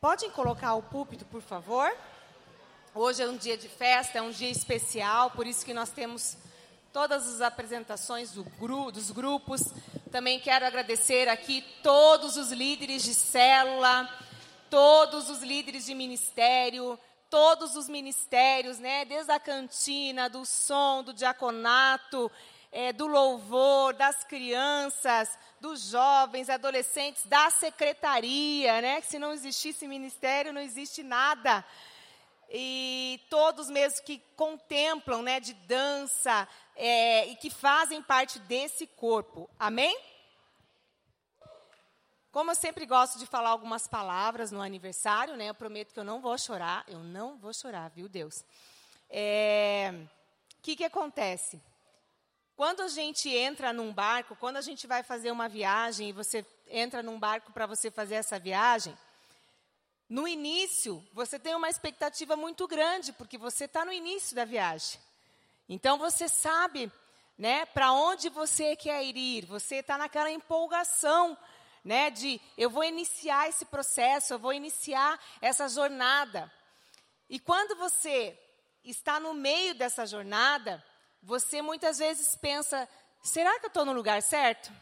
Podem colocar o púlpito, por favor? Hoje é um dia de festa, é um dia especial, por isso que nós temos todas as apresentações do gru, dos grupos. Também quero agradecer aqui todos os líderes de célula, todos os líderes de ministério, todos os ministérios, né? Desde a cantina, do som, do diaconato, é, do louvor, das crianças, dos jovens, adolescentes, da secretaria, né? Se não existisse ministério, não existe nada. E todos mesmo que contemplam, né? De dança é, e que fazem parte desse corpo. Amém? Como eu sempre gosto de falar algumas palavras no aniversário, né? Eu prometo que eu não vou chorar. Eu não vou chorar, viu, Deus? O é, que, que acontece? Quando a gente entra num barco, quando a gente vai fazer uma viagem e você entra num barco para você fazer essa viagem, no início você tem uma expectativa muito grande, porque você está no início da viagem. Então você sabe, né, para onde você quer ir. Você está naquela empolgação, né, de eu vou iniciar esse processo, eu vou iniciar essa jornada. E quando você está no meio dessa jornada, você muitas vezes pensa: será que eu estou no lugar certo?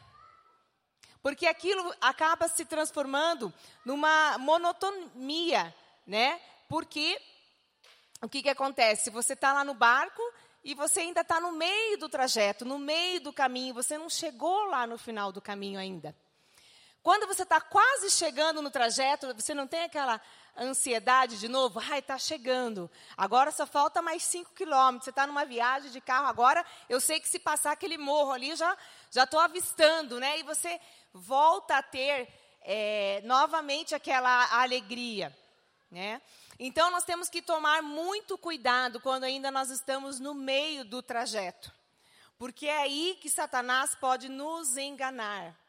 Porque aquilo acaba se transformando numa monotonia, né? Porque o que, que acontece? Você está lá no barco e você ainda está no meio do trajeto, no meio do caminho, você não chegou lá no final do caminho ainda. Quando você está quase chegando no trajeto, você não tem aquela ansiedade de novo, ai, está chegando. Agora só falta mais cinco quilômetros. Você está numa viagem de carro agora, eu sei que se passar aquele morro ali, já já estou avistando, né? E você volta a ter é, novamente aquela alegria, né? Então nós temos que tomar muito cuidado quando ainda nós estamos no meio do trajeto, porque é aí que Satanás pode nos enganar.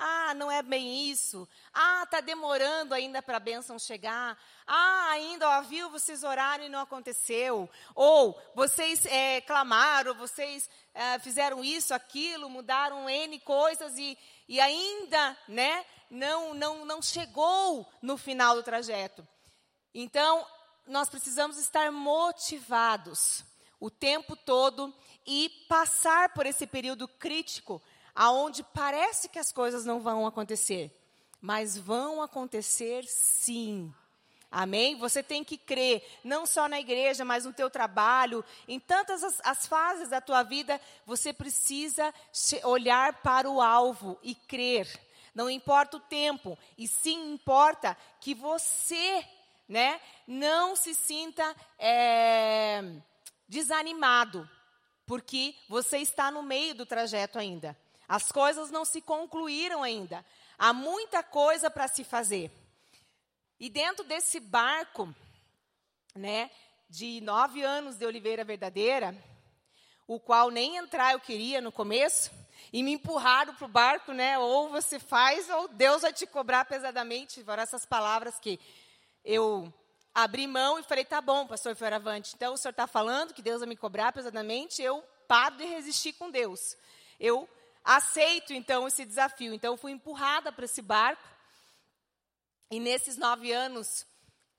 Ah, não é bem isso. Ah, está demorando ainda para a bênção chegar. Ah, ainda, ó, viu, vocês oraram e não aconteceu. Ou, vocês é, clamaram, vocês é, fizeram isso, aquilo, mudaram N coisas e, e ainda, né, não, não, não chegou no final do trajeto. Então, nós precisamos estar motivados o tempo todo e passar por esse período crítico aonde parece que as coisas não vão acontecer, mas vão acontecer sim. Amém? Você tem que crer, não só na igreja, mas no teu trabalho, em tantas as, as fases da tua vida, você precisa olhar para o alvo e crer. Não importa o tempo, e sim importa que você, né, não se sinta é, desanimado, porque você está no meio do trajeto ainda. As coisas não se concluíram ainda. Há muita coisa para se fazer. E dentro desse barco, né, de nove anos de Oliveira Verdadeira, o qual nem entrar eu queria no começo, e me empurraram para o barco, né? Ou você faz, ou Deus vai te cobrar pesadamente. Foram essas palavras que eu abri mão e falei, tá bom, pastor Fioravante, então o senhor está falando que Deus vai me cobrar pesadamente, eu paro de resistir com Deus. Eu aceito então esse desafio. Então fui empurrada para esse barco. E nesses nove anos,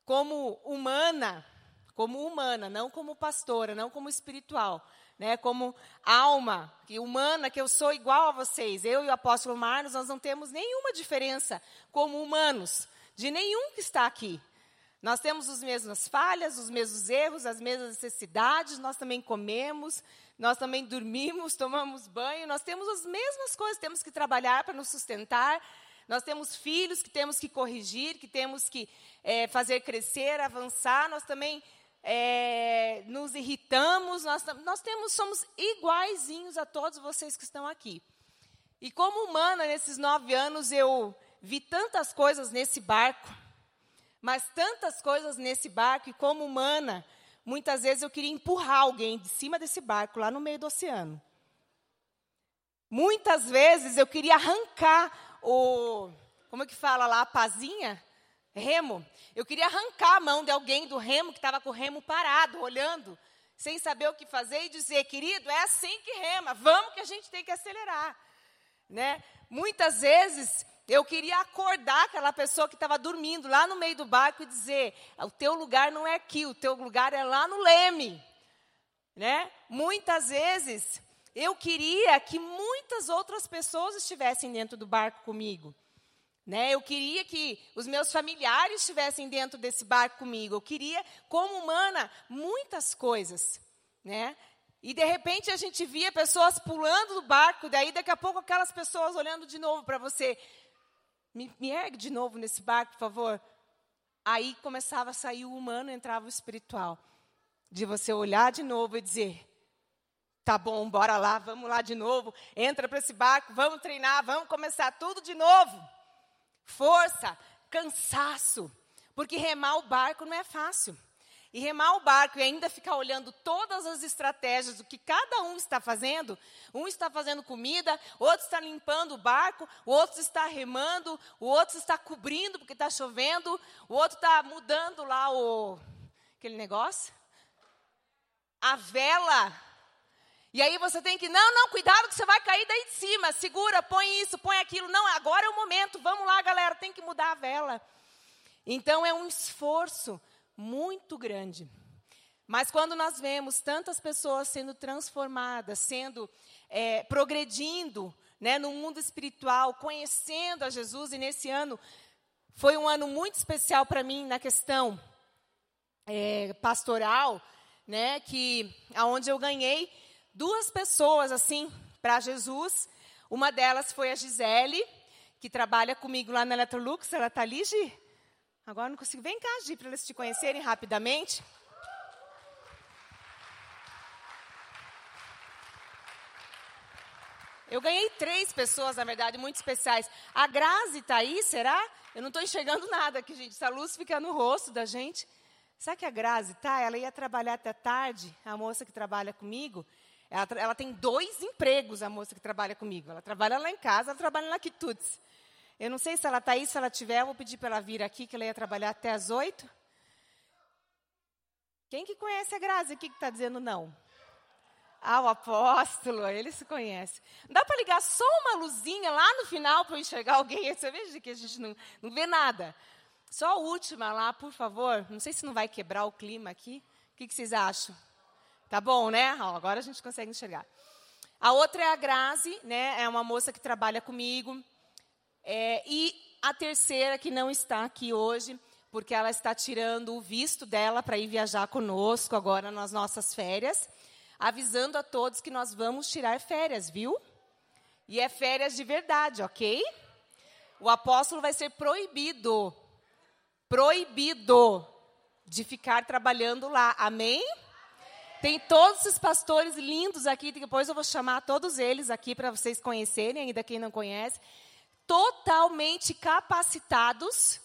como humana, como humana, não como pastora, não como espiritual, né, como alma humana, que eu sou igual a vocês. Eu e o apóstolo Marlos, nós não temos nenhuma diferença como humanos, de nenhum que está aqui. Nós temos as mesmas falhas, os mesmos erros, as mesmas necessidades, nós também comemos, nós também dormimos, tomamos banho, nós temos as mesmas coisas, temos que trabalhar para nos sustentar, nós temos filhos que temos que corrigir, que temos que é, fazer crescer, avançar, nós também é, nos irritamos, nós, nós temos, somos iguaizinhos a todos vocês que estão aqui. E como humana, nesses nove anos, eu vi tantas coisas nesse barco, mas tantas coisas nesse barco, e como humana, Muitas vezes eu queria empurrar alguém de cima desse barco, lá no meio do oceano. Muitas vezes eu queria arrancar o. Como é que fala lá? A pazinha? Remo. Eu queria arrancar a mão de alguém do remo que estava com o remo parado, olhando, sem saber o que fazer e dizer, querido, é assim que rema, vamos que a gente tem que acelerar. Né? Muitas vezes Eu queria acordar aquela pessoa que estava dormindo lá no meio do barco e dizer: o teu lugar não é aqui, o teu lugar é lá no leme. Né? Muitas vezes eu queria que muitas outras pessoas estivessem dentro do barco comigo. Né? Eu queria que os meus familiares estivessem dentro desse barco comigo. Eu queria, como humana, muitas coisas. Né? E de repente a gente via pessoas pulando do barco, daí daqui a pouco aquelas pessoas olhando de novo para você. Me, me ergue de novo nesse barco, por favor. Aí começava a sair o humano, entrava o espiritual. De você olhar de novo e dizer: tá bom, bora lá, vamos lá de novo. Entra para esse barco, vamos treinar, vamos começar tudo de novo. Força, cansaço. Porque remar o barco não é fácil. E remar o barco e ainda ficar olhando todas as estratégias do que cada um está fazendo. Um está fazendo comida, outro está limpando o barco, o outro está remando, o outro está cobrindo porque está chovendo, o outro está mudando lá o aquele negócio. A vela. E aí você tem que, não, não, cuidado que você vai cair daí de cima. Segura, põe isso, põe aquilo. Não, agora é o momento. Vamos lá, galera, tem que mudar a vela. Então é um esforço muito grande. Mas quando nós vemos tantas pessoas sendo transformadas, sendo é, progredindo né, no mundo espiritual, conhecendo a Jesus, e nesse ano foi um ano muito especial para mim na questão é, pastoral, né, que aonde eu ganhei duas pessoas assim para Jesus. Uma delas foi a Gisele, que trabalha comigo lá na Electrolux. Ela está ali, Gi? Agora não consigo. Vem cá, Gi, para eles te conhecerem rapidamente. Eu ganhei três pessoas, na verdade, muito especiais. A Grazi está aí, será? Eu não estou enxergando nada aqui, gente. Essa luz fica no rosto da gente. Sabe que a Grazi tá? Ela ia trabalhar até tarde, a moça que trabalha comigo. Ela, ela, tem dois empregos, a moça que trabalha comigo. Ela trabalha lá em casa, ela trabalha na Quitudes. Eu não sei se ela está aí, se ela tiver, eu vou pedir para ela vir aqui, que ela ia trabalhar até as oito. Quem que conhece a Grazi aqui que está dizendo não? Ah, o apóstolo, ele se conhece. Dá para ligar só uma luzinha lá no final para enxergar alguém? Você veja que a gente não, não vê nada. Só a última lá, por favor. Não sei se não vai quebrar o clima aqui. O que, que vocês acham? Tá bom, né? Ó, agora a gente consegue enxergar. A outra é a Grazi, né? É uma moça que trabalha comigo. É, e a terceira, que não está aqui hoje, porque ela está tirando o visto dela para ir viajar conosco agora nas nossas férias, avisando a todos que nós vamos tirar férias, viu? E é férias de verdade, ok? O apóstolo vai ser proibido, proibido de ficar trabalhando lá, amém? Tem todos esses pastores lindos aqui, depois eu vou chamar todos eles aqui para vocês conhecerem, ainda quem não conhece totalmente capacitados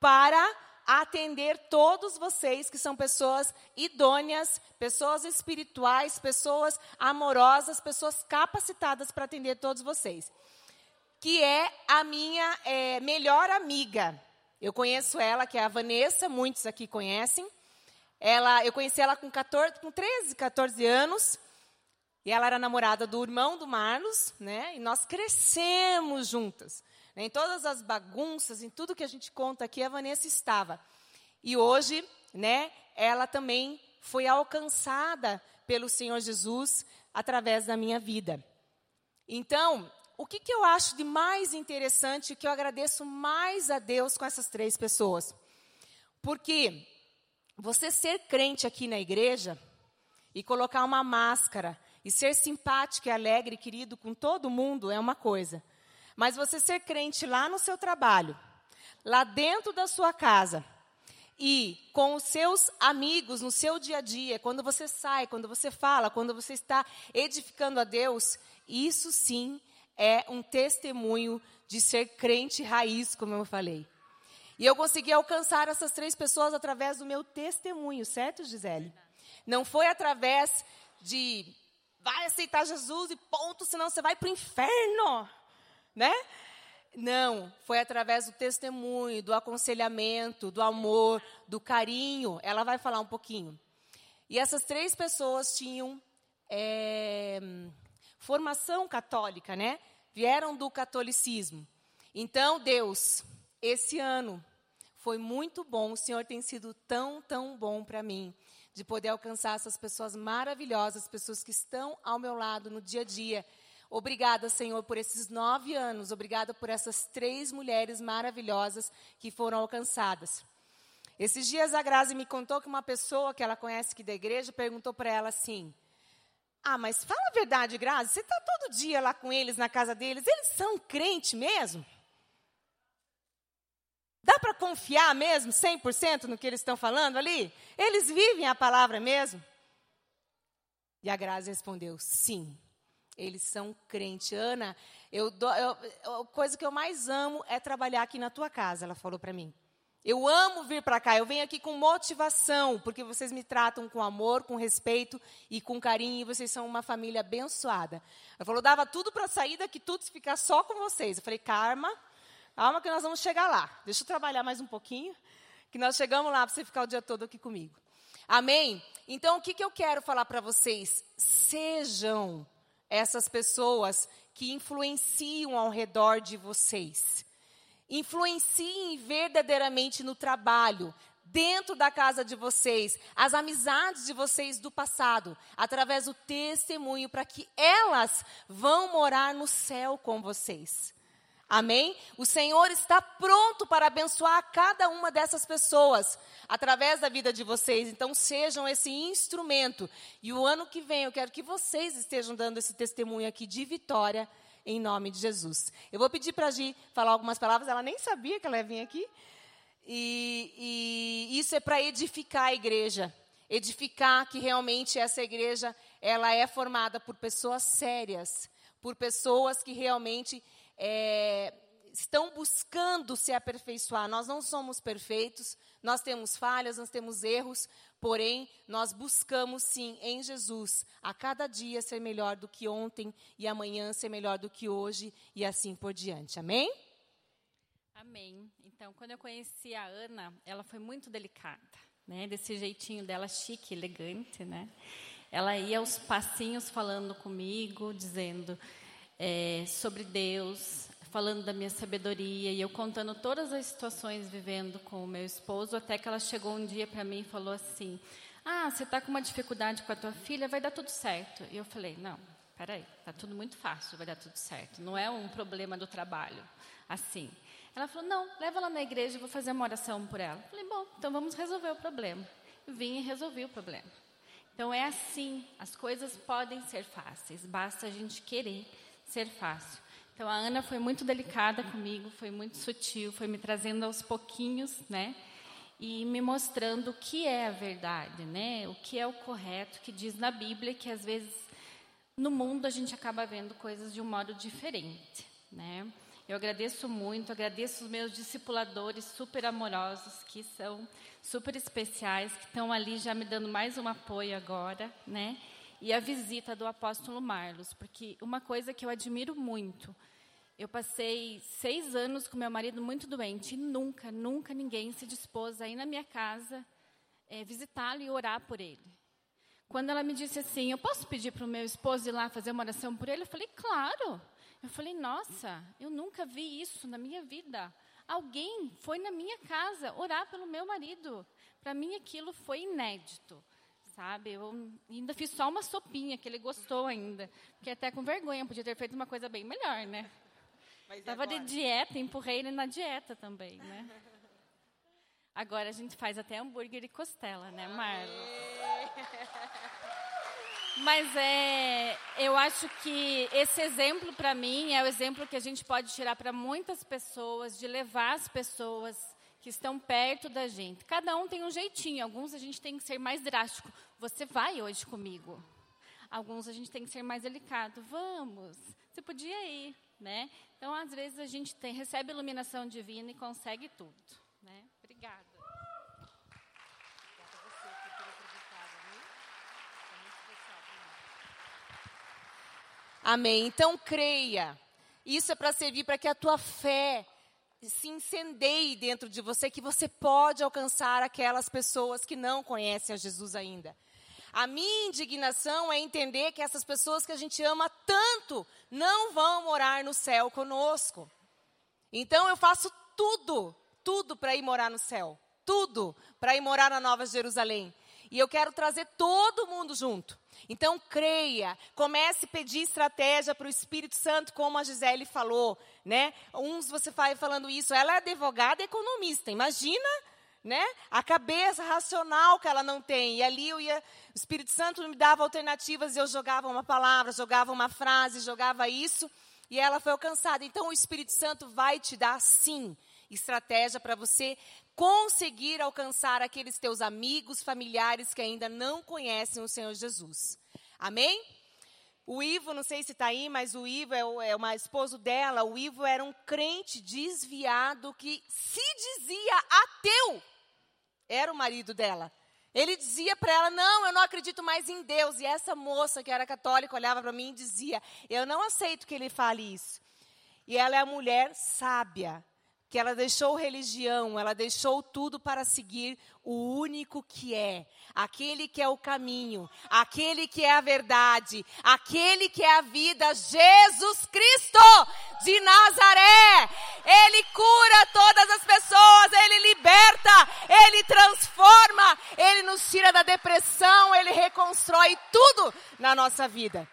para atender todos vocês que são pessoas idôneas, pessoas espirituais, pessoas amorosas, pessoas capacitadas para atender todos vocês. Que é a minha é, melhor amiga. Eu conheço ela, que é a Vanessa, muitos aqui conhecem. Ela, eu conheci ela com, 14, com 13, 14 anos. E ela era namorada do irmão do Marlos, né? E nós crescemos juntas. Né? Em todas as bagunças, em tudo que a gente conta aqui, a Vanessa estava. E hoje, né, ela também foi alcançada pelo Senhor Jesus através da minha vida. Então, o que, que eu acho de mais interessante, que eu agradeço mais a Deus com essas três pessoas? Porque você ser crente aqui na igreja e colocar uma máscara e ser simpático e alegre, querido, com todo mundo é uma coisa. Mas você ser crente lá no seu trabalho, lá dentro da sua casa, e com os seus amigos no seu dia a dia, quando você sai, quando você fala, quando você está edificando a Deus, isso sim é um testemunho de ser crente raiz, como eu falei. E eu consegui alcançar essas três pessoas através do meu testemunho, certo, Gisele? Não foi através de vai aceitar Jesus e ponto, senão você vai para o inferno, né? Não, foi através do testemunho, do aconselhamento, do amor, do carinho. Ela vai falar um pouquinho. E essas três pessoas tinham é, formação católica, né? Vieram do catolicismo. Então, Deus, esse ano foi muito bom. O Senhor tem sido tão, tão bom para mim de poder alcançar essas pessoas maravilhosas, pessoas que estão ao meu lado no dia a dia. Obrigada, Senhor, por esses nove anos. Obrigada por essas três mulheres maravilhosas que foram alcançadas. Esses dias a Grazi me contou que uma pessoa que ela conhece aqui da igreja perguntou para ela assim: Ah, mas fala a verdade, Grazi, você está todo dia lá com eles, na casa deles, eles são crente mesmo? Confiar mesmo 100% no que eles estão falando ali? Eles vivem a palavra mesmo? E a Grazi respondeu: sim, eles são crentes. Ana, eu, eu, a coisa que eu mais amo é trabalhar aqui na tua casa, ela falou para mim. Eu amo vir para cá, eu venho aqui com motivação, porque vocês me tratam com amor, com respeito e com carinho, e vocês são uma família abençoada. Ela falou, dava tudo para sair daqui, tudo ficar só com vocês. Eu falei, Karma, calma que nós vamos chegar lá. Deixa eu trabalhar mais um pouquinho, que nós chegamos lá para você ficar o dia todo aqui comigo. Amém? Então, o que, que eu quero falar para vocês? Sejam essas pessoas que influenciam ao redor de vocês. Influenciem verdadeiramente no trabalho, dentro da casa de vocês, as amizades de vocês do passado, através do testemunho, para que elas vão morar no céu com vocês. Amém? O Senhor está pronto para abençoar cada uma dessas pessoas através da vida de vocês. Então, sejam esse instrumento. E o ano que vem, eu quero que vocês estejam dando esse testemunho aqui de vitória em nome de Jesus. Eu vou pedir para a Gi falar algumas palavras, ela nem sabia que ela ia vir aqui. E, e isso é para edificar a igreja. Edificar que realmente essa igreja ela é formada por pessoas sérias, por pessoas que realmente é, estão buscando se aperfeiçoar. Nós não somos perfeitos, nós temos falhas, nós temos erros, porém, nós buscamos sim em Jesus a cada dia ser melhor do que ontem e amanhã ser melhor do que hoje e assim por diante. Amém? Amém. Então, quando eu conheci a Ana, ela foi muito delicada, né? Desse jeitinho dela chique, elegante, né? Ela ia aos passinhos falando comigo, dizendo é, sobre Deus, falando da minha sabedoria e eu contando todas as situações vivendo com o meu esposo, até que ela chegou um dia para mim e falou assim: Ah, você está com uma dificuldade com a tua filha, vai dar tudo certo. E eu falei: Não, peraí, está tudo muito fácil, vai dar tudo certo. Não é um problema do trabalho, assim. Ela falou: Não, leva ela na igreja, eu vou fazer uma oração por ela. Eu falei: Bom, então vamos resolver o problema. Vim e resolvi o problema. Então é assim, as coisas podem ser fáceis, basta a gente querer ser fácil. Então a Ana foi muito delicada comigo, foi muito sutil, foi me trazendo aos pouquinhos, né? E me mostrando o que é a verdade, né? O que é o correto, que diz na Bíblia que às vezes no mundo a gente acaba vendo coisas de um modo diferente, né? Eu agradeço muito, agradeço os meus discipuladores super amorosos, que são super especiais, que estão ali já me dando mais um apoio agora, né? E a visita do apóstolo Marlos, porque uma coisa que eu admiro muito, eu passei seis anos com meu marido muito doente e nunca, nunca ninguém se dispôs a ir na minha casa é, visitá-lo e orar por ele. Quando ela me disse assim, eu posso pedir para o meu esposo ir lá fazer uma oração por ele? Eu falei, claro. Eu falei, nossa, eu nunca vi isso na minha vida. Alguém foi na minha casa orar pelo meu marido. Para mim aquilo foi inédito sabe? Eu ainda fiz só uma sopinha, que ele gostou ainda. Fiquei até com vergonha, podia ter feito uma coisa bem melhor, né? Estava de dieta, empurrei ele na dieta também, né? Agora a gente faz até hambúrguer e costela, né, Marlon? Mas é, eu acho que esse exemplo para mim é o exemplo que a gente pode tirar para muitas pessoas, de levar as pessoas que estão perto da gente. Cada um tem um jeitinho, alguns a gente tem que ser mais drástico. Você vai hoje comigo? Alguns a gente tem que ser mais delicado. Vamos, você podia ir, né? Então, às vezes a gente tem, recebe iluminação divina e consegue tudo, né? Obrigada. Amém. Então creia. Isso é para servir para que a tua fé se incendeie dentro de você que você pode alcançar aquelas pessoas que não conhecem a Jesus ainda. A minha indignação é entender que essas pessoas que a gente ama tanto não vão morar no céu conosco. Então eu faço tudo, tudo para ir morar no céu. Tudo para ir morar na Nova Jerusalém. E eu quero trazer todo mundo junto. Então creia, comece a pedir estratégia para o Espírito Santo, como a Gisele falou, né? Uns você vai falando isso, ela é advogada e economista, imagina, né? A cabeça racional que ela não tem. E ali ia, o Espírito Santo me dava alternativas, eu jogava uma palavra, jogava uma frase, jogava isso, e ela foi alcançada. Então o Espírito Santo vai te dar sim estratégia para você conseguir alcançar aqueles teus amigos, familiares que ainda não conhecem o Senhor Jesus. Amém? O Ivo, não sei se está aí, mas o Ivo é, é uma esposo dela. O Ivo era um crente desviado que se dizia ateu. Era o marido dela. Ele dizia para ela: Não, eu não acredito mais em Deus. E essa moça, que era católica, olhava para mim e dizia: Eu não aceito que ele fale isso. E ela é a mulher sábia, que ela deixou religião, ela deixou tudo para seguir o único que é, aquele que é o caminho, aquele que é a verdade, aquele que é a vida, Jesus Cristo de Nazaré. Ele cura todas as pessoas, ele liberta, ele transforma, ele nos tira da depressão, ele reconstrói tudo na nossa vida.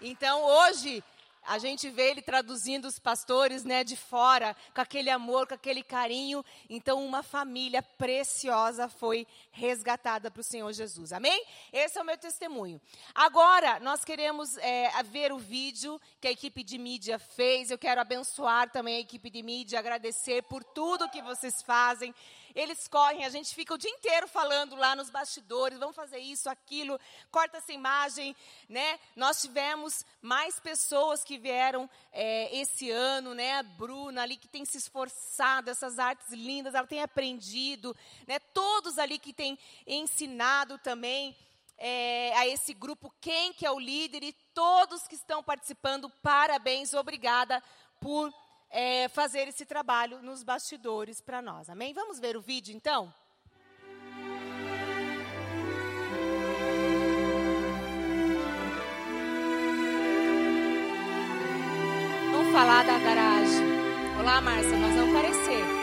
Então hoje a gente vê ele traduzindo os pastores, né, de fora, com aquele amor, com aquele carinho. Então, uma família preciosa foi resgatada para o Senhor Jesus. Amém? Esse é o meu testemunho. Agora, nós queremos é, ver o vídeo que a equipe de mídia fez. Eu quero abençoar também a equipe de mídia, agradecer por tudo que vocês fazem. Eles correm, a gente fica o dia inteiro falando lá nos bastidores, vamos fazer isso, aquilo, corta essa imagem, né? Nós tivemos mais pessoas que vieram é, esse ano, né? A Bruna ali que tem se esforçado, essas artes lindas, ela tem aprendido, né? Todos ali que têm ensinado também. É, a esse grupo, quem que é o líder e todos que estão participando, parabéns, obrigada por é, fazer esse trabalho nos bastidores para nós. Amém? Vamos ver o vídeo então? Vamos falar da garagem. Olá, Márcia, nós vamos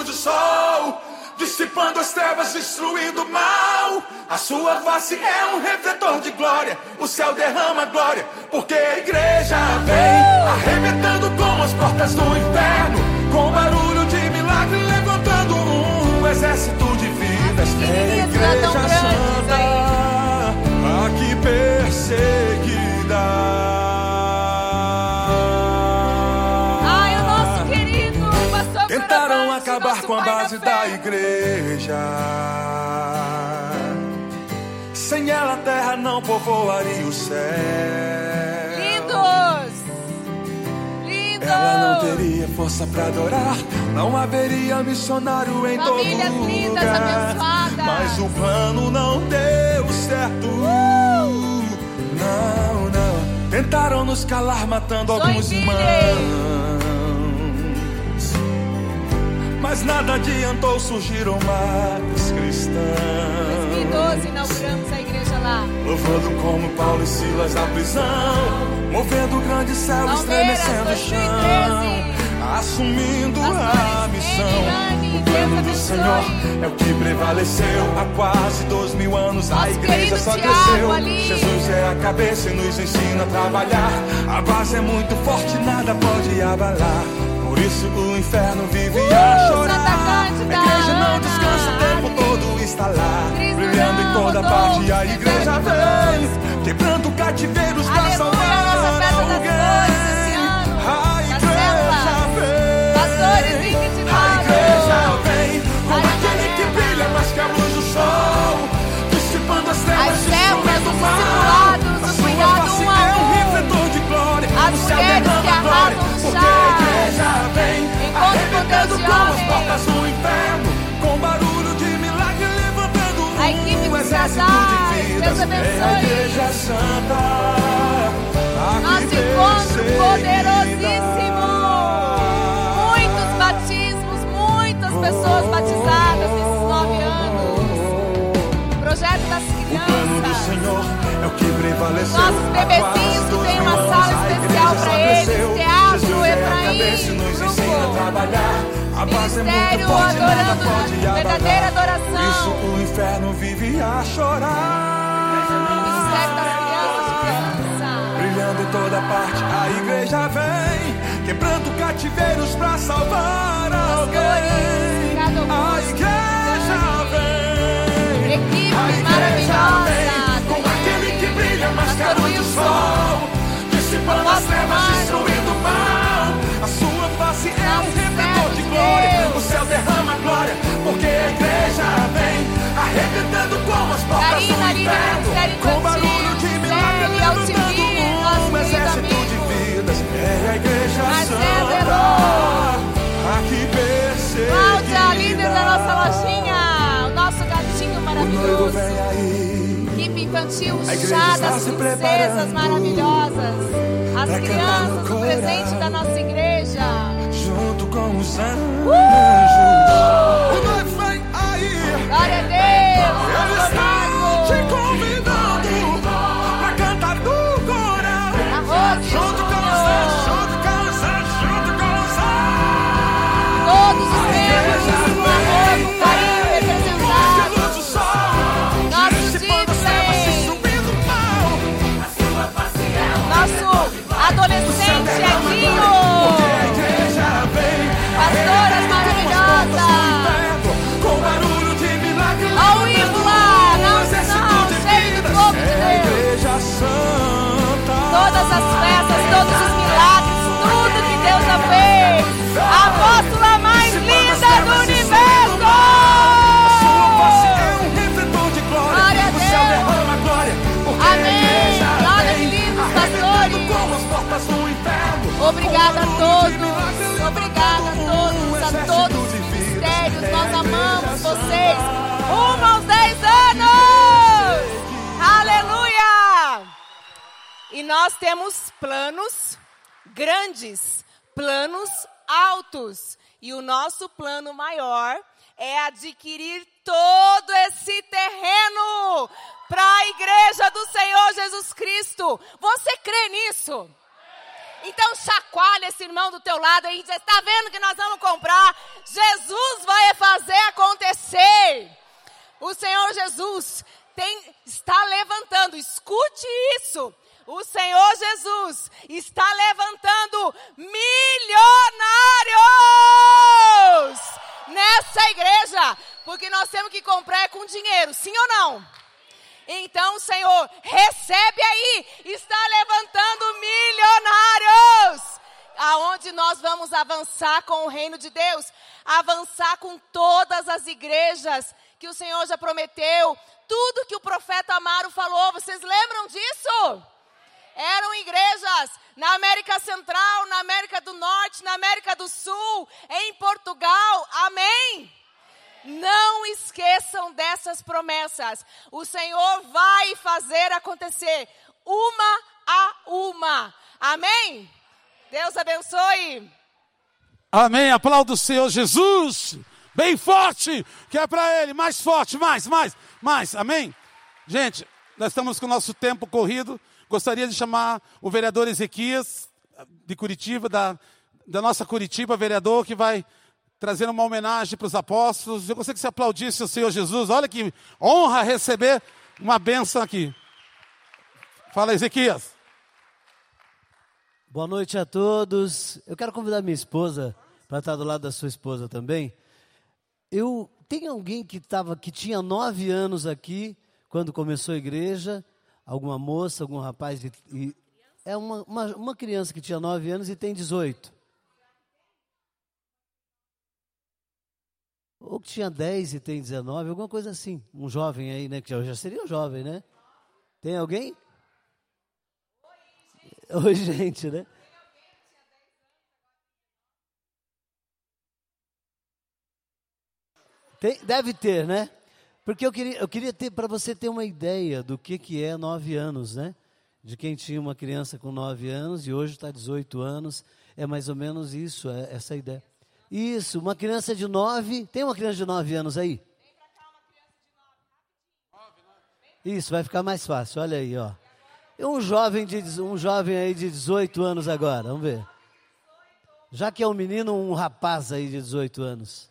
aparecer. dissipando as trevas, destruindo o mal. A sua face é um refletor de glória. O céu derrama glória, porque a igreja vem arrebentando com as portas do inferno, com barulho de milagre, levantando um exército de vidas. É a igreja santa, aqui perseguida. Igreja. Sem ela a terra não povoaria o céu. Lindos! Lindos! Ela não teria força para adorar, não haveria missionário em Famílias todo lindas, lugar. abençoadas. Mas o plano não deu certo. Uh! Não, não. Tentaram nos calar, matando alguns Joinville. irmãos. Mas nada adiantou, surgiram mais cristãos. 2012 inauguramos a igreja lá. Louvando como Paulo e Silas na prisão, movendo o grande céu, Palmeiras, estremecendo o chão, 2013. assumindo a missão. O plano do. Senhor é o que prevaleceu há quase dois mil anos. A igreja só cresceu. Jesus é a cabeça e nos ensina a trabalhar. A base é muito forte, nada pode abalar. Isso o inferno vive Uh, a chorar. Santa Cândida, a igreja não descansa o tempo todo está lá, brilhando em toda parte. A igreja vem, quebrando cativeiros pra salvar alguém. esse ano, A igreja vem, Pastores, a igreja vem, como Maria aquele que brilha mais que a luz do sol, dissipando as trevas, As células, destruindo os o mal. A sua face é um refletor de glória. As levantando com as portas do inferno, com barulho de milagre levantando um a equipe um exército de vidas. Deus abençoe. É igreja Santa, nosso encontro poderosíssimo. Muitos batismos, muitas pessoas batizadas nesses nove anos. Projeto das crianças. É o que prevaleceu. Nossos bebezinhos que tem uma sala especial pra eles, teatro, é Efraim, e nos grupo. a base é muito Ministério forte, nada adorando, pode verdadeira adoração. Isso o inferno vive a chorar. Ministério das crianças de. Brilhando em toda parte, a igreja vem, quebrando cativeiros pra salvar alguém. Portas do inferno, com barulho de milagre, Altimir, levantando um exército de vidas. É a igreja santa, aqui perseguida. Cláudia, líder da nossa lojinha. O nosso gatinho maravilhoso. Equipe infantil, chá das princesas maravilhosas. As crianças, o presente da nossa igreja. junto com os anjos. Uh! Vem aí, Glória a Deus. ele está Todas as festas, todos os milagres, tudo que Deus já fez. A nós temos planos grandes, planos altos. E o nosso plano maior é adquirir todo esse terreno para a igreja do Senhor Jesus Cristo. Você crê nisso? Então chacoalha esse irmão do teu lado aí diz, está vendo que nós vamos comprar? Jesus vai fazer acontecer. O Senhor Jesus tem, está levantando, escute isso. O Senhor Jesus está levantando milionários nessa igreja, porque nós temos que comprar com dinheiro, sim ou não? Então, Senhor, recebe aí, está levantando milionários. Aonde nós vamos avançar com o reino de Deus, avançar com todas as igrejas que o Senhor já prometeu, tudo que o profeta Amaro falou, vocês lembram disso? Eram igrejas na América Central, na América do Norte, na América do Sul, em Portugal. Amém? Não esqueçam dessas promessas. O Senhor vai fazer acontecer uma a uma. Amém? Deus abençoe. Amém. Aplauda o Senhor Jesus. Bem forte, que é para Ele. Mais forte, mais, mais, mais. Amém? Gente, nós estamos com o nosso tempo corrido. Gostaria de chamar o vereador Ezequias, de Curitiba, da, da nossa Curitiba, vereador, que vai trazer uma homenagem para os apóstolos. Eu gostaria que você aplaudisse o Senhor Jesus. Olha que honra receber uma bênção aqui. Fala, Ezequias. Boa noite a todos. Eu quero convidar minha esposa para estar do lado da sua esposa também. Eu tem alguém que tava, que tinha nove anos aqui quando começou a igreja, alguma moça, algum rapaz e, e- é uma, uma, uma criança que tinha nove anos e tem 18. Ou que tinha 10 e tem 19, alguma coisa assim. Um jovem aí, né? Que já, já seria um jovem, né? Tem alguém? Oi, gente, né? Tem- deve ter, né? Porque eu queria, eu queria ter para você ter uma ideia do que, que é nove anos, né? De quem tinha uma criança com nove anos e hoje está 18 anos. É mais ou menos isso, é essa ideia. Isso, uma criança de nove. Tem uma criança de nove anos aí? Isso, vai ficar mais fácil, olha aí, ó. Um jovem, de, um jovem aí de 18 anos agora, vamos ver. Já que é um menino, um rapaz aí de 18 anos.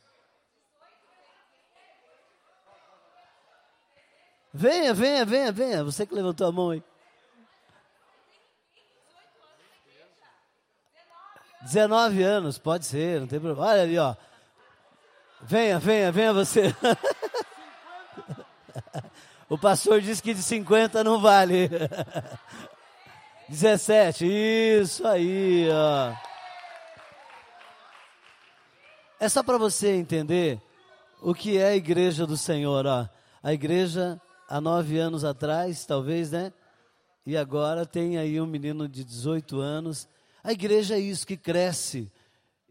Venha, venha, venha, venha. Você que levantou a mão aí. 19 anos, pode ser, não tem problema. Olha ali, ó. Venha, venha, venha você. o pastor disse que de 50 não vale. 17, isso aí, ó. É só para você entender o que é a igreja do Senhor, ó. A igreja há nove anos atrás, talvez, né? E agora tem aí um menino de 18 anos. A igreja é isso que cresce.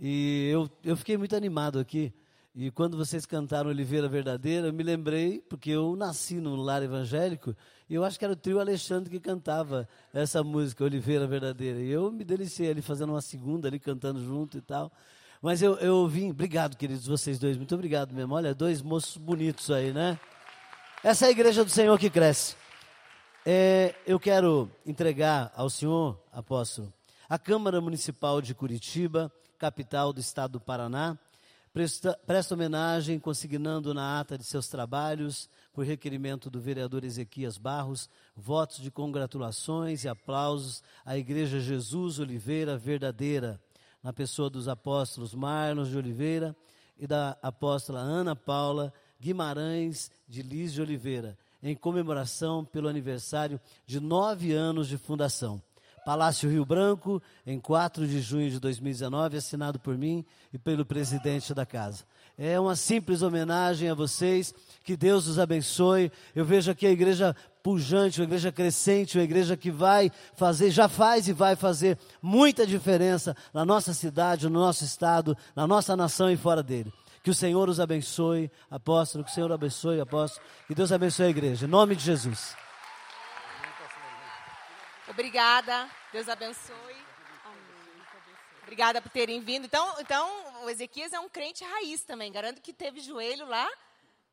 E eu, eu fiquei muito animado aqui. E quando vocês cantaram Oliveira Verdadeira, eu me lembrei, porque eu nasci no lar evangélico, e eu acho que era o trio Alexandre que cantava essa música, Oliveira Verdadeira. E eu me deliciei ali fazendo uma segunda ali, cantando junto e tal. Mas eu, eu vim, obrigado, queridos, vocês dois, muito obrigado mesmo. Olha, dois moços bonitos aí, né? Essa é a igreja do Senhor que cresce. É, eu quero entregar ao senhor, apóstolo, a Câmara Municipal de Curitiba, capital do estado do Paraná, presta, presta homenagem consignando na ata de seus trabalhos, por requerimento do vereador Ezequias Barros, votos de congratulações e aplausos à Igreja Jesus Oliveira Verdadeira, na pessoa dos apóstolos Marlos de Oliveira e da apóstola Ana Paula Guimarães de Liz de Oliveira, em comemoração pelo aniversário de nove anos de fundação. Palácio Rio Branco, em 4 de junho de 2019, assinado por mim e pelo presidente da casa. É uma simples homenagem a vocês, que Deus os abençoe. Eu vejo aqui a igreja pujante, uma igreja crescente, uma igreja que vai fazer, já faz e vai fazer muita diferença na nossa cidade, no nosso estado, na nossa nação e fora dele. Que o Senhor os abençoe, apóstolo. Que o Senhor abençoe, apóstolo. Que Deus abençoe a igreja. Em nome de Jesus. Obrigada. Deus abençoe. Obrigada por terem vindo. Então, então, o Ezequias é um crente raiz também. Garanto que teve joelho lá.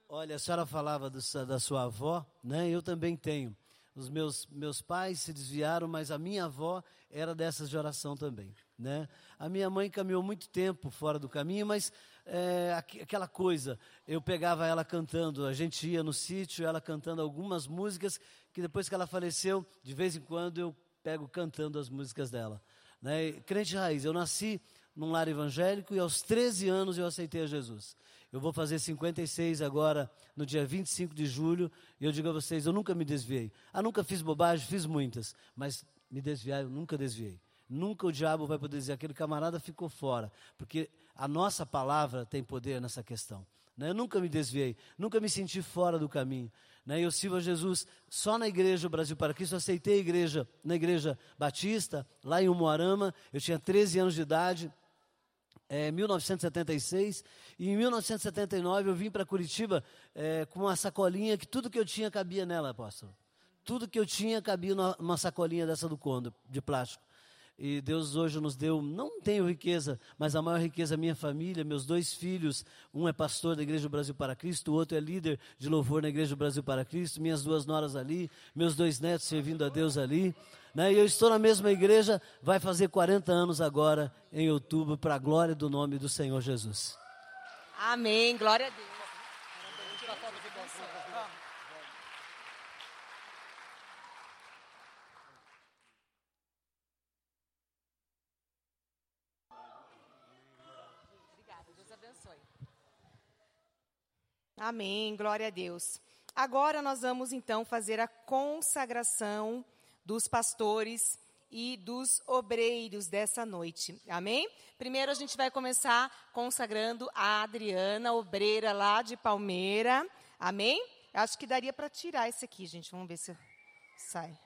Olha, a senhora falava do, da sua avó, né? Eu também tenho. Os meus, meus pais se desviaram, mas a minha avó era dessas de oração também, né? A minha mãe caminhou muito tempo fora do caminho, mas é, aquela coisa, eu pegava ela cantando, a gente ia no sítio, ela cantando algumas músicas, que depois que ela faleceu, de vez em quando eu pego cantando as músicas dela. Né? Crente raiz, eu nasci num lar evangélico e aos 13 anos eu aceitei a Jesus. Eu vou fazer 56 agora, no dia 25 de julho, e eu digo a vocês, eu nunca me desviei. Ah, nunca fiz bobagem, fiz muitas, mas me desviar eu nunca desviei. Nunca o diabo vai poder dizer, aquele camarada ficou fora, porque a nossa palavra tem poder nessa questão. Né? Eu nunca me desviei, nunca me senti fora do caminho. Né? Eu sirvo a Jesus só na igreja Brasil para Cristo. Eu aceitei a igreja na igreja Batista, lá em Umuarama. Eu tinha 13 anos de idade, é, 1976. E em 1979 eu vim para Curitiba é, com uma sacolinha que tudo que eu tinha cabia nela, apóstolo. Tudo que eu tinha cabia numa sacolinha dessa do Condo, de plástico. E Deus hoje nos deu, não tenho riqueza, mas a maior riqueza é minha família, meus dois filhos. Um é pastor da Igreja do Brasil para Cristo, o outro é líder de louvor na Igreja do Brasil para Cristo. Minhas duas noras ali, meus dois netos servindo a Deus ali. Né? E eu estou na mesma igreja, vai fazer 40 anos agora, em outubro, para a glória do nome do Senhor Jesus. Amém, glória a Deus. Amém, glória a Deus. Agora nós vamos então fazer a consagração dos pastores e dos obreiros dessa noite. Amém? Primeiro a gente vai começar consagrando a Adriana, obreira lá de Palmeira. Amém? Acho que daria para tirar esse aqui, gente. Vamos ver se sai.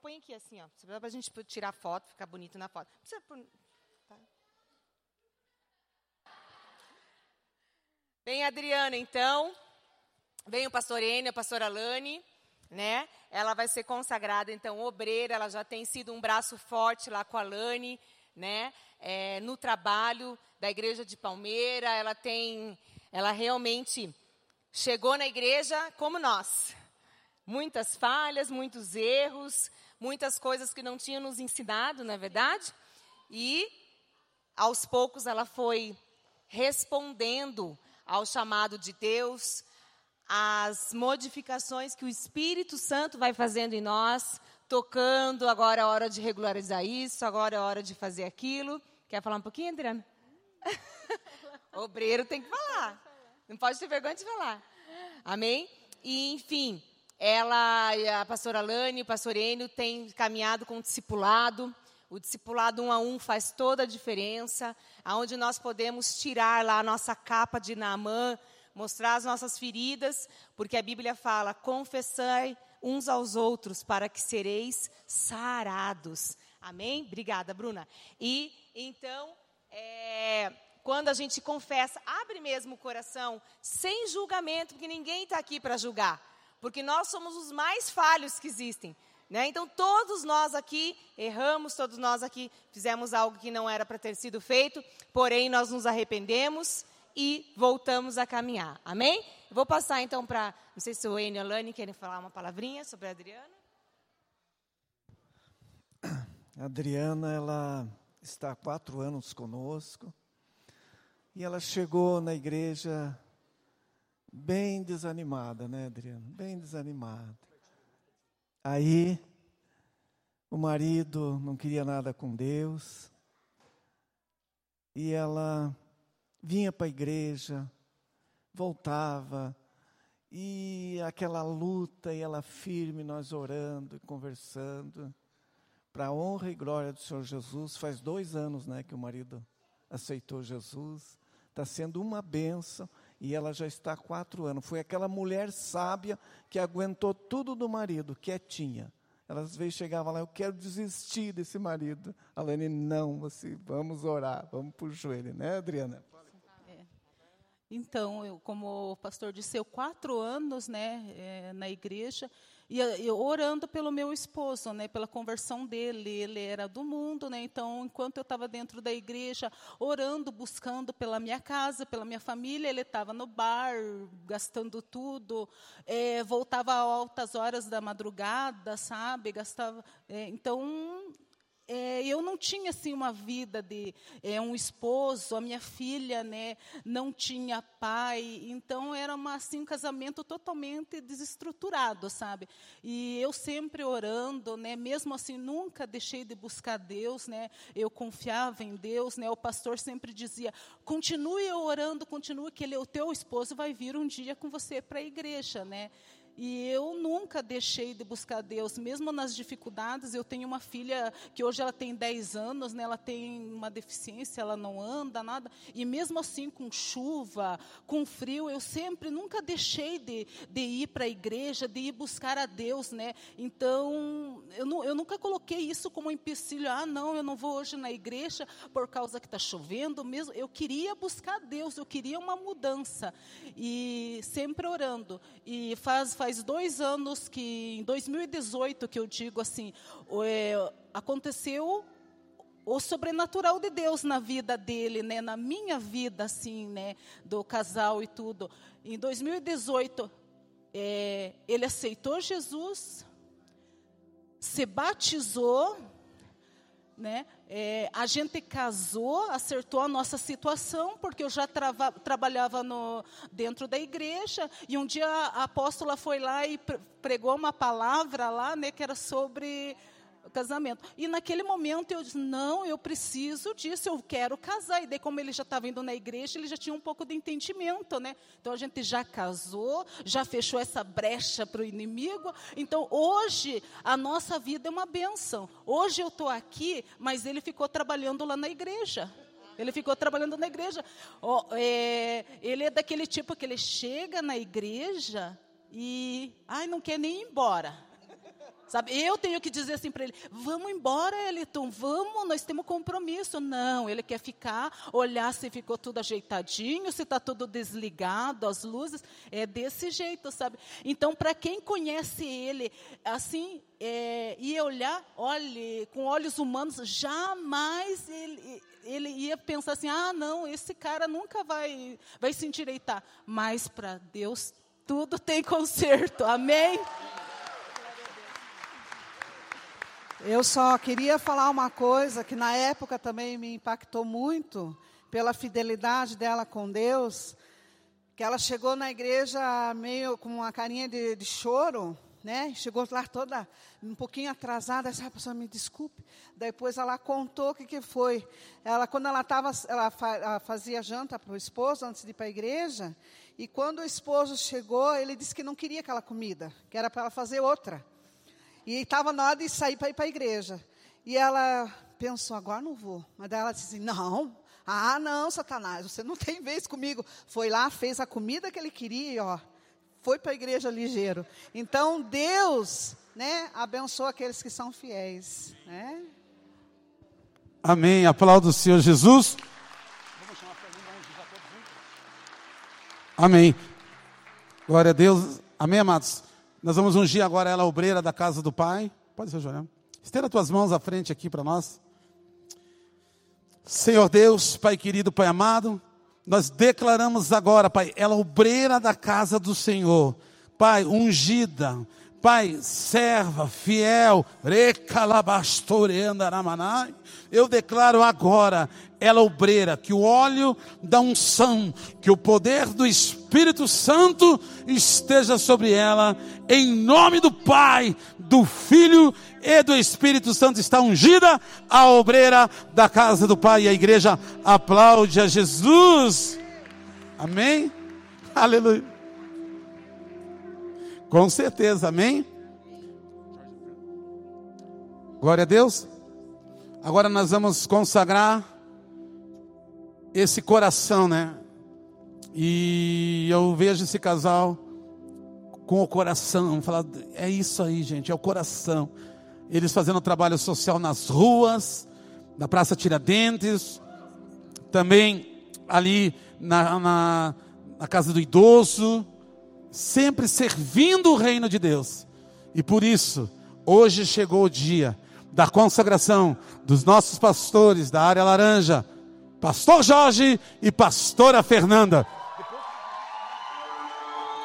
Põe aqui assim, ó. Para a gente tirar foto, ficar bonito na foto. Precisa Vem a Adriana, então. Vem o pastor Enio, a pastora Lani, né? Ela vai ser consagrada, então, obreira. Ela já tem sido um braço forte lá com a Lani, né? É, no trabalho da igreja de Palmeira. Ela tem, ela realmente chegou na igreja como nós. Muitas falhas, muitos erros, muitas coisas que não tinham nos ensinado, não é verdade? E aos poucos ela foi respondendo ao chamado de Deus, às modificações que o Espírito Santo vai fazendo em nós, tocando, agora é hora de regularizar isso, agora é hora de fazer aquilo. Quer falar um pouquinho, Adriana? Obreiro tem que falar. Não pode ter vergonha de falar. Amém? E, enfim, ela, a pastora Lani, o pastor Enio, têm caminhado com o discipulado. O discipulado um a um faz toda a diferença, aonde nós podemos tirar lá a nossa capa de Naamã, mostrar as nossas feridas, porque a Bíblia fala: confessai uns aos outros para que sereis sarados. Amém? Obrigada, Bruna. E então, é, quando a gente confessa, abre mesmo o coração, sem julgamento, porque ninguém está aqui para julgar, porque nós somos os mais falhos que existem. Né? Então, todos nós aqui erramos, todos nós aqui fizemos algo que não era para ter sido feito, porém nós nos arrependemos e voltamos a caminhar. Amém? Vou passar então para, não sei se o Enio e a Lani querem falar uma palavrinha sobre a Adriana. A Adriana, ela está há quatro anos conosco e ela chegou na igreja bem desanimada, né, Adriana? Bem desanimada. Aí, o marido não queria nada com Deus, e ela vinha para a igreja, voltava, e aquela luta, e ela firme, nós orando e conversando, para a honra e glória do Senhor Jesus. Faz dois anos né, que o marido aceitou Jesus, está sendo uma bênção e ela já está há quatro anos. Foi aquela mulher sábia que aguentou tudo do marido, quietinha. Ela às vezes chegava lá, eu quero desistir desse marido. A Lene, não, você, vamos orar, vamos para o joelho, né, Adriana? É. Então, eu, como o pastor disse, eu quatro anos né, é, na igreja, e eu orando pelo meu esposo, né, pela conversão dele, ele era do mundo, né, então enquanto eu estava dentro da igreja orando, buscando pela minha casa, pela minha família, ele estava no bar, gastando tudo, é, voltava a altas horas da madrugada, sabe, gastava, é, então é, eu não tinha assim uma vida de é, um esposo, a minha filha, né, não tinha pai, então era uma, assim um casamento totalmente desestruturado, sabe? E eu sempre orando, né, mesmo assim nunca deixei de buscar Deus, né? Eu confiava em Deus, né? O pastor sempre dizia: continue orando, continue que ele, o teu esposo vai vir um dia com você para a igreja, né? E eu nunca deixei de buscar Deus, mesmo nas dificuldades. Eu tenho uma filha que hoje ela tem 10 anos, né, ela tem uma deficiência, ela não anda, nada. E mesmo assim, com chuva, com frio, eu sempre, nunca deixei de, de ir para a igreja, de ir buscar a Deus. Né? Então, eu, não, eu nunca coloquei isso como um empecilho. Ah, não, eu não vou hoje na igreja por causa que está chovendo. mesmo Eu queria buscar Deus, eu queria uma mudança. E sempre orando. E faz, faz faz dois anos que, em 2018, que eu digo assim, é, aconteceu o sobrenatural de Deus na vida dele, né, na minha vida, assim, né, do casal e tudo. Em 2018, é, ele aceitou Jesus, se batizou, né? É, a gente casou, acertou a nossa situação, porque eu já trava, trabalhava no, dentro da igreja, e um dia a apóstola foi lá e pregou uma palavra lá, né, que era sobre casamento. E naquele momento eu disse: não, eu preciso disso, eu quero casar. E daí, como ele já estava indo na igreja, ele já tinha um pouco de entendimento, né? Então a gente já casou, já fechou essa brecha para o inimigo. Então hoje a nossa vida é uma benção. Hoje eu estou aqui, mas ele ficou trabalhando lá na igreja. Ele ficou trabalhando na igreja. Oh, é, ele é daquele tipo que ele chega na igreja e, ai, não quer nem ir embora. Sabe, eu tenho que dizer assim para ele: vamos embora, Eliton, vamos, nós temos compromisso. Não, ele quer ficar, olhar se ficou tudo ajeitadinho, se está tudo desligado, as luzes. É desse jeito, sabe? Então, para quem conhece ele, assim, é, ia olhar, olhe, com olhos humanos, jamais ele, ele ia pensar assim: ah, não, esse cara nunca vai, vai se endireitar. Mas para Deus, tudo tem conserto. Amém? Eu só queria falar uma coisa que na época também me impactou muito pela fidelidade dela com Deus, que ela chegou na igreja meio com uma carinha de, de choro, né? Chegou lá toda um pouquinho atrasada, essa pessoa me desculpe. Depois ela contou o que, que foi. Ela quando ela estava, ela, fa, ela fazia janta para o esposo antes de ir para a igreja, e quando o esposo chegou, ele disse que não queria aquela comida, que era para ela fazer outra. E estava na hora de sair para ir para a igreja. E ela pensou, agora não vou. Mas daí ela disse assim, não, ah não, Satanás, você não tem vez comigo. Foi lá, fez a comida que ele queria e ó, foi para a igreja ligeiro. Então Deus, né, abençoa aqueles que são fiéis, né? Amém. Aplauda o Senhor Jesus. Amém. Glória a Deus. Amém, amados. Nós vamos ungir agora ela, obreira da casa do Pai. Pode ser, Joel. Estenda tuas mãos à frente aqui para nós. Senhor Deus, Pai querido, Pai amado, nós declaramos agora, Pai, ela obreira da casa do Senhor. Pai, ungida, Pai, serva, fiel, eu declaro agora, ela obreira, que o óleo da unção, que o poder do Espírito Santo esteja sobre ela, em nome do Pai, do Filho e do Espírito Santo está ungida a obreira da casa do Pai. E a igreja aplaude a Jesus. Amém? Aleluia. Com certeza, amém? Glória a Deus. Agora nós vamos consagrar esse coração, né? E eu vejo esse casal com o coração, falar, é isso aí, gente, é o coração. Eles fazendo trabalho social nas ruas, na Praça Tiradentes, também ali na, na, na casa do idoso, sempre servindo o reino de Deus. E por isso, hoje chegou o dia da consagração dos nossos pastores da área laranja, Pastor Jorge e Pastora Fernanda.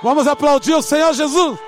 Vamos aplaudir o Senhor Jesus.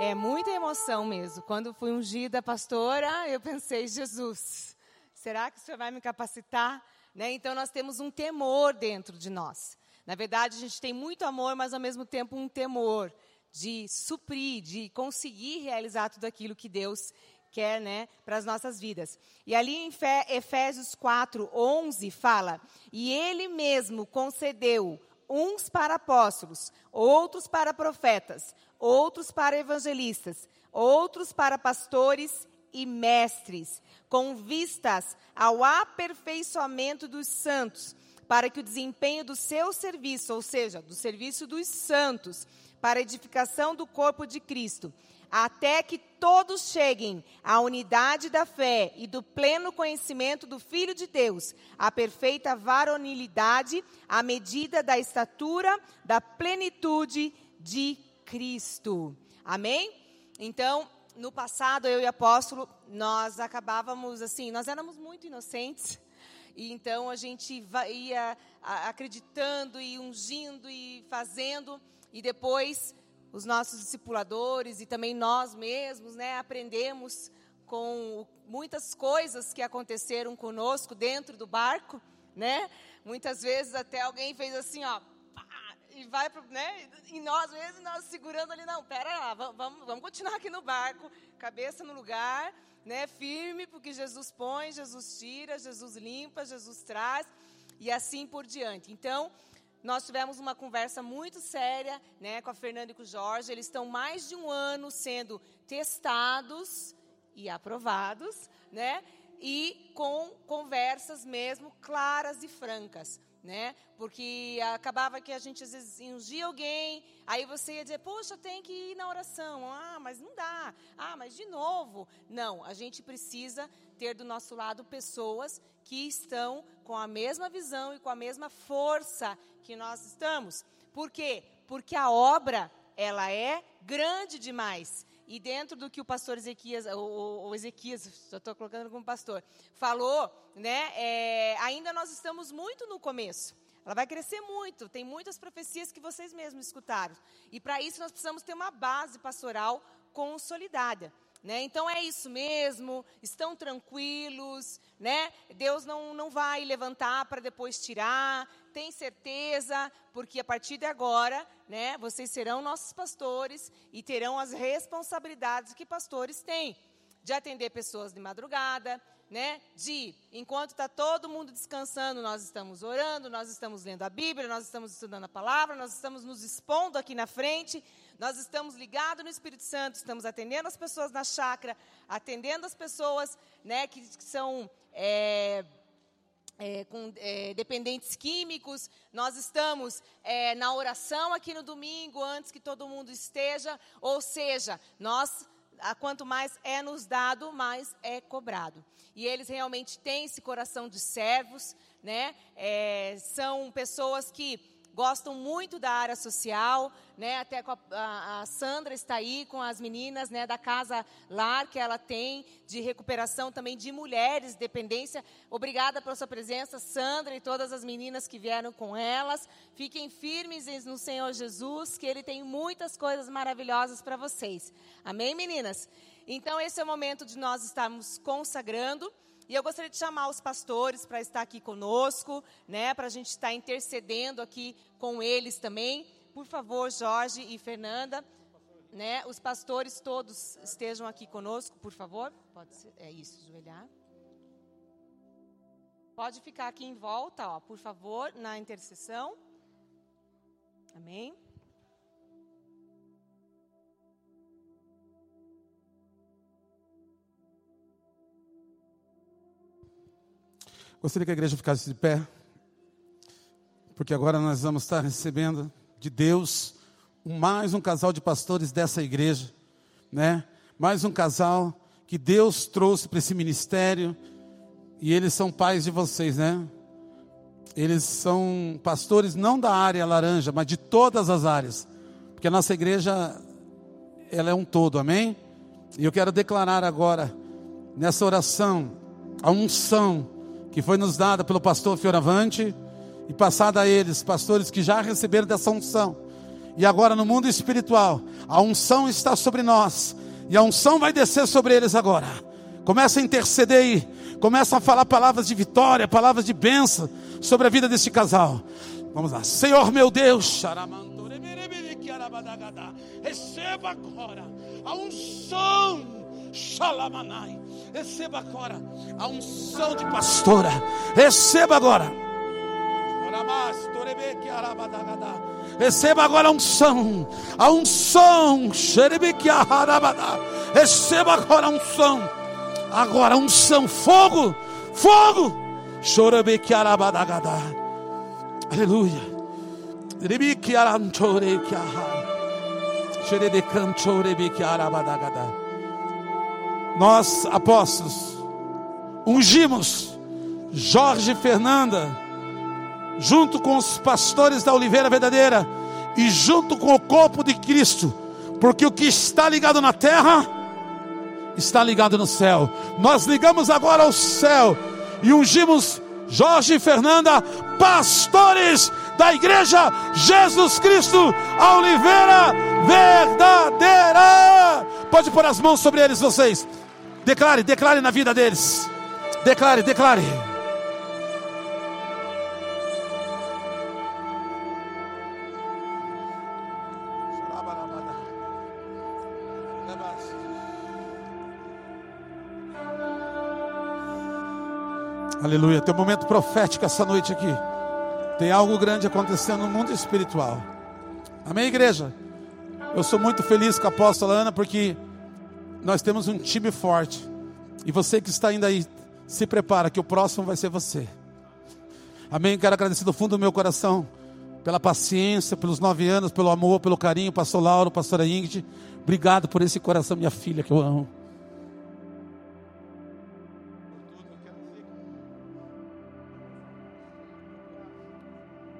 É muita emoção mesmo. Quando fui ungida pastora, eu pensei, Jesus, será que o Senhor vai me capacitar? Né? Então nós temos um temor dentro de nós. Na verdade, a gente tem muito amor, mas ao mesmo tempo um temor de suprir, de conseguir realizar tudo aquilo que Deus quer né, para as nossas vidas. E ali em Efésios 4, 11, fala: E Ele mesmo concedeu uns para apóstolos, outros para profetas, outros para evangelistas, outros para pastores e mestres, com vistas ao aperfeiçoamento dos santos, para que o desempenho do seu serviço, ou seja, do serviço dos santos, para edificação do corpo de Cristo, até que todos cheguem à unidade da fé e do pleno conhecimento do Filho de Deus, à perfeita varonilidade, à medida da estatura da plenitude de Cristo. Amém? Então, no passado, eu e o apóstolo, nós acabávamos assim, nós éramos muito inocentes. E então a gente ia acreditando e ungindo e fazendo. E depois os nossos discipuladores e também nós mesmos, né, aprendemos com muitas coisas que aconteceram conosco dentro do barco, né? Muitas vezes até alguém fez assim, ó, pá, e vai pro, né? E nós mesmos nós segurando ali, não, pera lá, va- vamos, vamos continuar aqui no barco, cabeça no lugar, né? Firme, porque Jesus põe, Jesus tira, Jesus limpa, Jesus traz e assim por diante. Então, nós tivemos uma conversa muito séria né, com a Fernanda e com o Jorge. Eles estão mais de um ano sendo testados e aprovados, né? E com conversas mesmo claras e francas, né? Porque acabava que a gente às vezes ungia alguém, aí você ia dizer, poxa, tem que ir na oração. Ah, mas não dá. Ah, mas de novo. Não, a gente precisa ter do nosso lado pessoas que estão com a mesma visão e com a mesma força que nós estamos. Por quê? Porque a obra, ela é grande demais. E dentro do que o pastor Ezequias, o, Ezequias, estou colocando como pastor, falou, né? é, ainda nós estamos muito no começo. Ela vai crescer muito. Tem muitas profecias que vocês mesmos escutaram. E para isso nós precisamos ter uma base pastoral consolidada. Né? Então é isso mesmo, estão tranquilos, né? Deus não, não vai levantar para depois tirar, tem certeza, porque a partir de agora, né, vocês serão nossos pastores e terão as responsabilidades que pastores têm, de atender pessoas de madrugada, né? De enquanto está todo mundo descansando, nós estamos orando, nós estamos lendo a Bíblia, nós estamos estudando a palavra, nós estamos nos expondo aqui na frente, nós estamos ligados no Espírito Santo, estamos atendendo as pessoas na chácara, atendendo as pessoas, né, que, que são é, é, com é, dependentes químicos, nós estamos é, na oração aqui no domingo, antes que todo mundo esteja, ou seja, nós, quanto mais é nos dado, mais é cobrado. E eles realmente têm esse coração de servos, né? É, são pessoas que gostam muito da área social, né? Até a, a, Sandra está aí com as meninas, né? Da casa lar que ela tem de recuperação também de mulheres, dependência. Obrigada pela sua presença, Sandra e todas as meninas que vieram com elas. Fiquem firmes no Senhor Jesus, que Ele tem muitas coisas maravilhosas para vocês. Amém, meninas? Então esse é o momento de nós estarmos consagrando. E eu gostaria de chamar os pastores para estar aqui conosco, né, para a gente estar intercedendo aqui com eles também. Por favor, Jorge e Fernanda, né, os pastores todos estejam aqui conosco, por favor. Pode ser, é isso, ajoelhar. Pode ficar aqui em volta, ó, por favor, na intercessão. Amém. Gostaria que a igreja ficasse de pé, porque agora nós vamos estar recebendo de Deus mais um casal de pastores dessa igreja, né? Mais um casal que Deus trouxe para esse ministério e eles são pais de vocês, né? Eles são pastores não da área laranja, mas de todas as áreas, porque a nossa igreja ela é um todo, amém? E eu quero declarar agora nessa oração a unção que foi nos dada pelo pastor Fioravante e passada a eles, pastores que já receberam dessa unção. E agora no mundo espiritual, a unção está sobre nós e a unção vai descer sobre eles agora. Começa a interceder aí, começa a falar palavras de vitória, palavras de bênção sobre a vida deste casal. Vamos lá, Senhor meu Deus, receba agora a unção Shalamanai. Receba agora a unção de pastora. Receba agora. Receba agora a unção. A unção. Receba agora a unção. Agora a unção. Fogo. Fogo. Aleluia. Nós, apóstolos, ungimos Jorge e Fernanda, junto com os pastores da Oliveira Verdadeira e junto com o corpo de Cristo, porque o que está ligado na terra está ligado no céu. Nós ligamos agora ao céu e ungimos Jorge e Fernanda, pastores da igreja Jesus Cristo a Oliveira verdadeira. Pode pôr as mãos sobre eles, vocês. Declare, declare na vida deles. Declare, declare. Aleluia. Tem um momento profético essa noite aqui. Tem algo grande acontecendo no mundo espiritual. Amém, igreja? Eu sou muito feliz com a apóstola Ana porque nós temos um time forte. E você que está ainda aí, se prepara que o próximo vai ser você. Amém. Quero agradecer do fundo do meu coração pela paciência, pelos nove anos, pelo amor, pelo carinho, pastor Lauro, pastora Ingrid. Obrigado por esse coração, minha filha, que eu amo.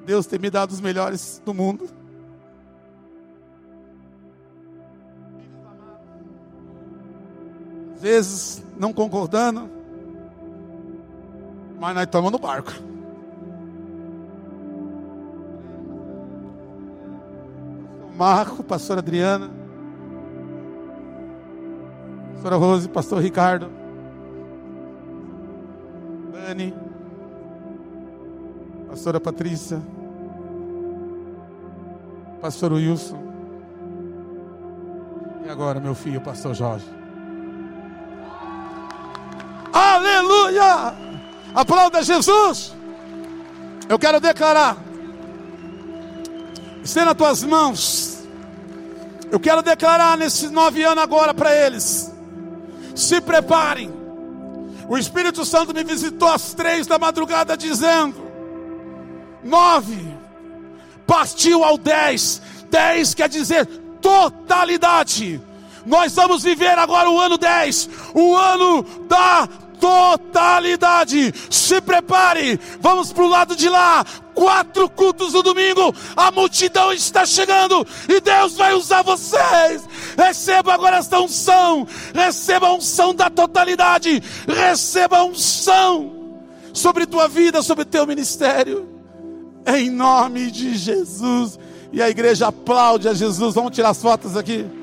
Deus tem me dado os melhores do mundo. Vezes não concordando, mas nós estamos no barco. Marco, pastor Adriana, pastora Rose, pastor Ricardo, Dani, pastora Patrícia, pastor Wilson, e agora meu filho, pastor Jorge. Aleluia! Aplauda Jesus! Eu quero declarar, estenda tuas mãos. Eu quero declarar nesses nove anos agora para eles. Se preparem. O Espírito Santo me visitou às três da madrugada dizendo: nove partiu ao dez. Dez quer dizer totalidade. Nós vamos viver agora o ano 10, o ano da totalidade. Se prepare, vamos para o lado de lá. Quatro cultos no domingo, a multidão está chegando e Deus vai usar vocês. Receba agora esta unção, receba a unção da totalidade, receba a unção sobre tua vida, sobre teu ministério, em nome de Jesus. E a igreja aplaude a Jesus. Vamos tirar as fotos aqui.